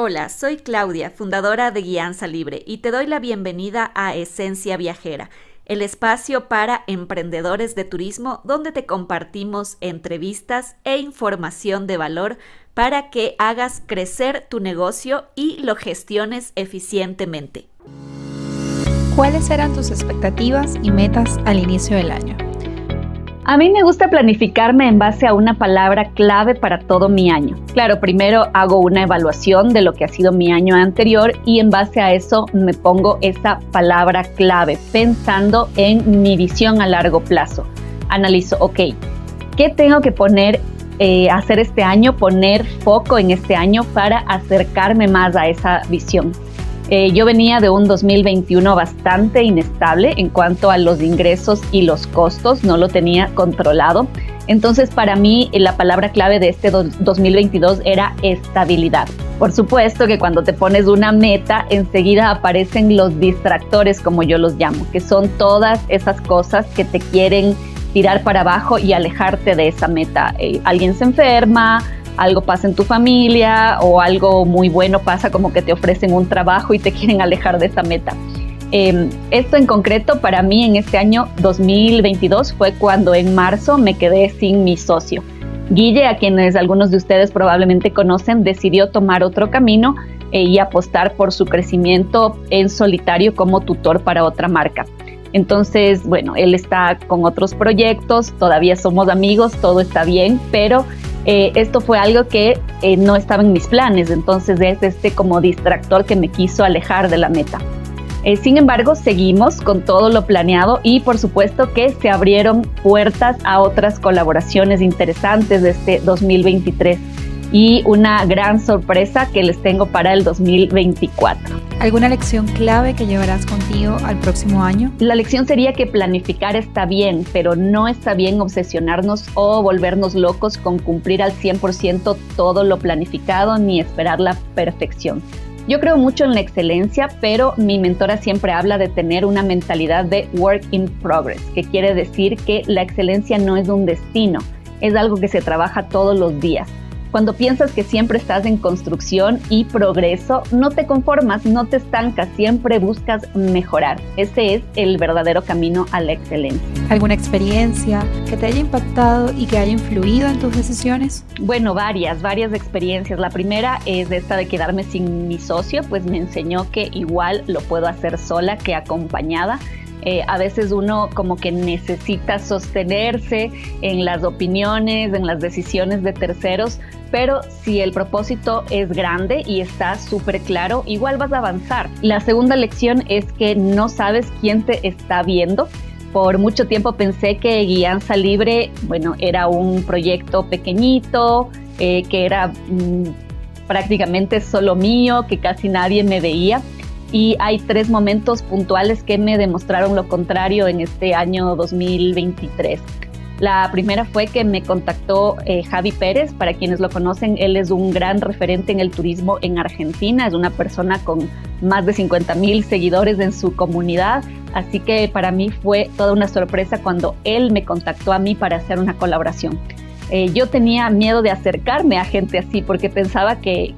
Hola, soy Claudia, fundadora de Guianza Libre, y te doy la bienvenida a Esencia Viajera, el espacio para emprendedores de turismo donde te compartimos entrevistas e información de valor para que hagas crecer tu negocio y lo gestiones eficientemente. ¿Cuáles eran tus expectativas y metas al inicio del año? A mí me gusta planificarme en base a una palabra clave para todo mi año. Claro, primero hago una evaluación de lo que ha sido mi año anterior y en base a eso me pongo esa palabra clave pensando en mi visión a largo plazo. Analizo, ok, ¿qué tengo que poner, eh, hacer este año, poner foco en este año para acercarme más a esa visión? Eh, yo venía de un 2021 bastante inestable en cuanto a los ingresos y los costos, no lo tenía controlado. Entonces, para mí, la palabra clave de este 2022 era estabilidad. Por supuesto que cuando te pones una meta, enseguida aparecen los distractores, como yo los llamo, que son todas esas cosas que te quieren tirar para abajo y alejarte de esa meta. Eh, alguien se enferma, algo pasa en tu familia o algo muy bueno pasa como que te ofrecen un trabajo y te quieren alejar de esa meta. Em, esto en concreto para mí en este año 2022 fue cuando en marzo me quedé sin mi socio. Guille, a quienes algunos de ustedes probablemente conocen, decidió tomar otro camino eh, y apostar por su crecimiento en solitario como tutor para otra marca. Entonces, bueno, él está con otros proyectos, todavía somos amigos, todo está bien, pero eh, esto fue algo que eh, no estaba en mis planes, entonces es este como distractor que me quiso alejar de la meta. Eh, sin embargo, seguimos con todo lo planeado y por supuesto que se abrieron puertas a otras colaboraciones interesantes de este 2023 y una gran sorpresa que les tengo para el 2024. ¿Alguna lección clave que llevarás contigo al próximo año? La lección sería que planificar está bien, pero no está bien obsesionarnos o volvernos locos con cumplir al 100% todo lo planificado ni esperar la perfección. Yo creo mucho en la excelencia, pero mi mentora siempre habla de tener una mentalidad de work in progress, que quiere decir que la excelencia no es un destino, es algo que se trabaja todos los días. Cuando piensas que siempre estás en construcción y progreso, no te conformas, no te estancas, siempre buscas mejorar. Ese es el verdadero camino a la excelencia. ¿Alguna experiencia que te haya impactado y que haya influido en tus decisiones? Bueno, varias, varias experiencias. La primera es esta de quedarme sin mi socio, pues me enseñó que igual lo puedo hacer sola que acompañada eh, a veces uno como que necesita sostenerse en las opiniones, en las decisiones de terceros, pero si el propósito es grande y está súper claro, igual vas a avanzar. La segunda lección es que no sabes quién te está viendo. Por mucho tiempo pensé que Guianza Libre, bueno, era un proyecto pequeñito, eh, que era mm, prácticamente solo mío, que casi nadie me veía y hay tres momentos puntuales que me demostraron lo contrario en este año 2023. La primera fue que me contactó eh, Javi Pérez, para quienes lo conocen, él es un gran referente en el turismo en Argentina, es una persona con más de 50 mil seguidores en su comunidad, así que para mí fue toda una sorpresa cuando él me contactó a mí para hacer una colaboración. Eh, yo tenía miedo de acercarme a gente así porque pensaba que,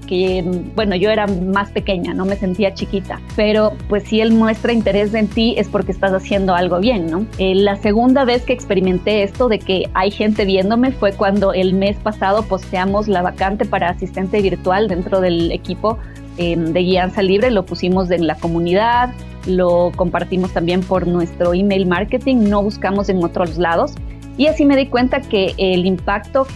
bueno, yo era más pequeña, no me sentía chiquita, pero pues si él muestra interés en ti es porque estás haciendo algo bien, ¿no? Eh, la segunda vez que experimenté esto de que hay gente viéndome fue cuando el mes pasado posteamos la vacante para asistente virtual dentro del equipo eh, de guianza libre, lo pusimos en la comunidad, lo compartimos también por nuestro email marketing, no buscamos en otros lados y así me di cuenta que el impacto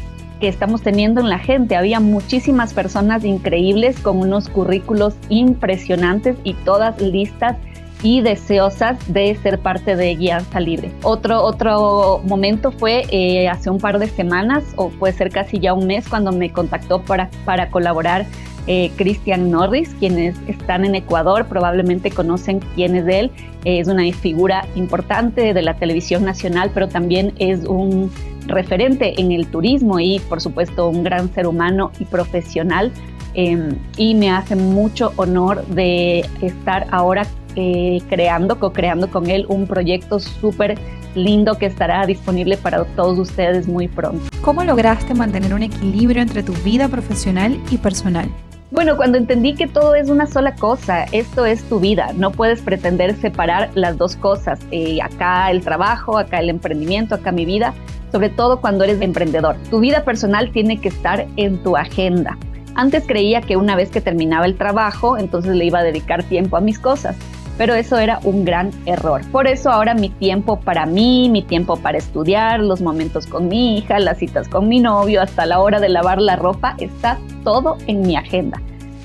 que estamos teniendo en la gente, había muchísimas personas increíbles con unos currículos impresionantes y todas listas y deseosas de ser parte de Guianza Libre. Otro, otro momento fue eh, hace un par de semanas o puede ser casi ya un mes cuando me contactó para, para colaborar eh, Christian Norris, quienes están en Ecuador probablemente conocen quién es él. es una figura importante de la televisión nacional, pero también es un referente en el turismo y por supuesto un gran ser humano y profesional. Em, y me hace mucho honor de estar ahora eh, creando, co-creando con él un proyecto súper lindo que estará disponible para todos ustedes muy pronto. ¿Cómo lograste mantener un equilibrio entre tu vida profesional y personal? Bueno, cuando entendí que todo es una sola cosa, esto es tu vida, no puedes pretender separar las dos cosas, eh, acá el trabajo, acá el emprendimiento, acá mi vida, sobre todo cuando eres emprendedor. Tu vida personal tiene que estar en tu agenda. Antes creía que una vez que terminaba el trabajo, entonces le iba a dedicar tiempo a mis cosas, pero eso era un gran error. Por eso ahora mi tiempo para mí, mi tiempo para estudiar, los momentos con mi hija, las citas con mi novio, hasta la hora de lavar la ropa, está todo en mi agenda.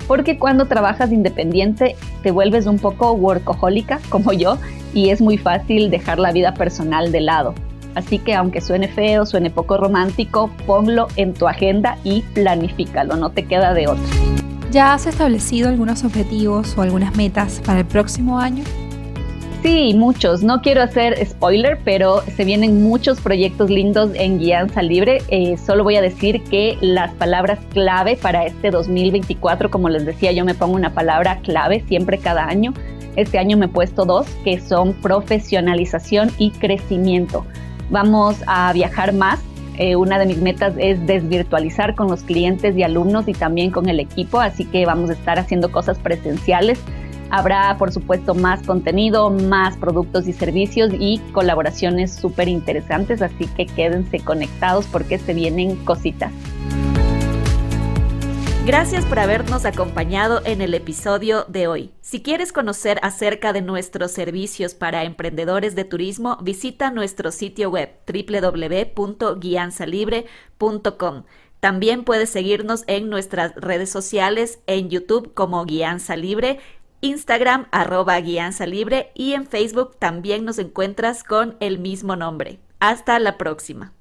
Porque cuando trabajas independiente te vuelves un poco workahólica como yo y es muy fácil dejar la vida personal de lado. Así que aunque suene feo, suene poco romántico, ponlo en tu agenda y planifícalo, no te queda de otro. ¿Ya has establecido algunos objetivos o algunas metas para el próximo año? Sí, muchos. No quiero hacer spoiler, pero se vienen muchos proyectos lindos en Guianza Libre. Eh, solo voy a decir que las palabras clave para este 2024, como les decía, yo me pongo una palabra clave siempre cada año. Este año me he puesto dos, que son profesionalización y crecimiento. Vamos a viajar más. Eh, una de mis metas es desvirtualizar con los clientes y alumnos y también con el equipo, así que vamos a estar haciendo cosas presenciales. Habrá, por supuesto, más contenido, más productos y servicios y colaboraciones súper interesantes, así que quédense conectados porque se vienen cositas. Gracias por habernos acompañado en el episodio de hoy. Si quieres conocer acerca de nuestros servicios para emprendedores de turismo, visita nuestro sitio web www.guianzalibre.com. También puedes seguirnos en nuestras redes sociales, en YouTube como Guianza Libre, Instagram arroba Guianza Libre y en Facebook también nos encuentras con el mismo nombre. Hasta la próxima.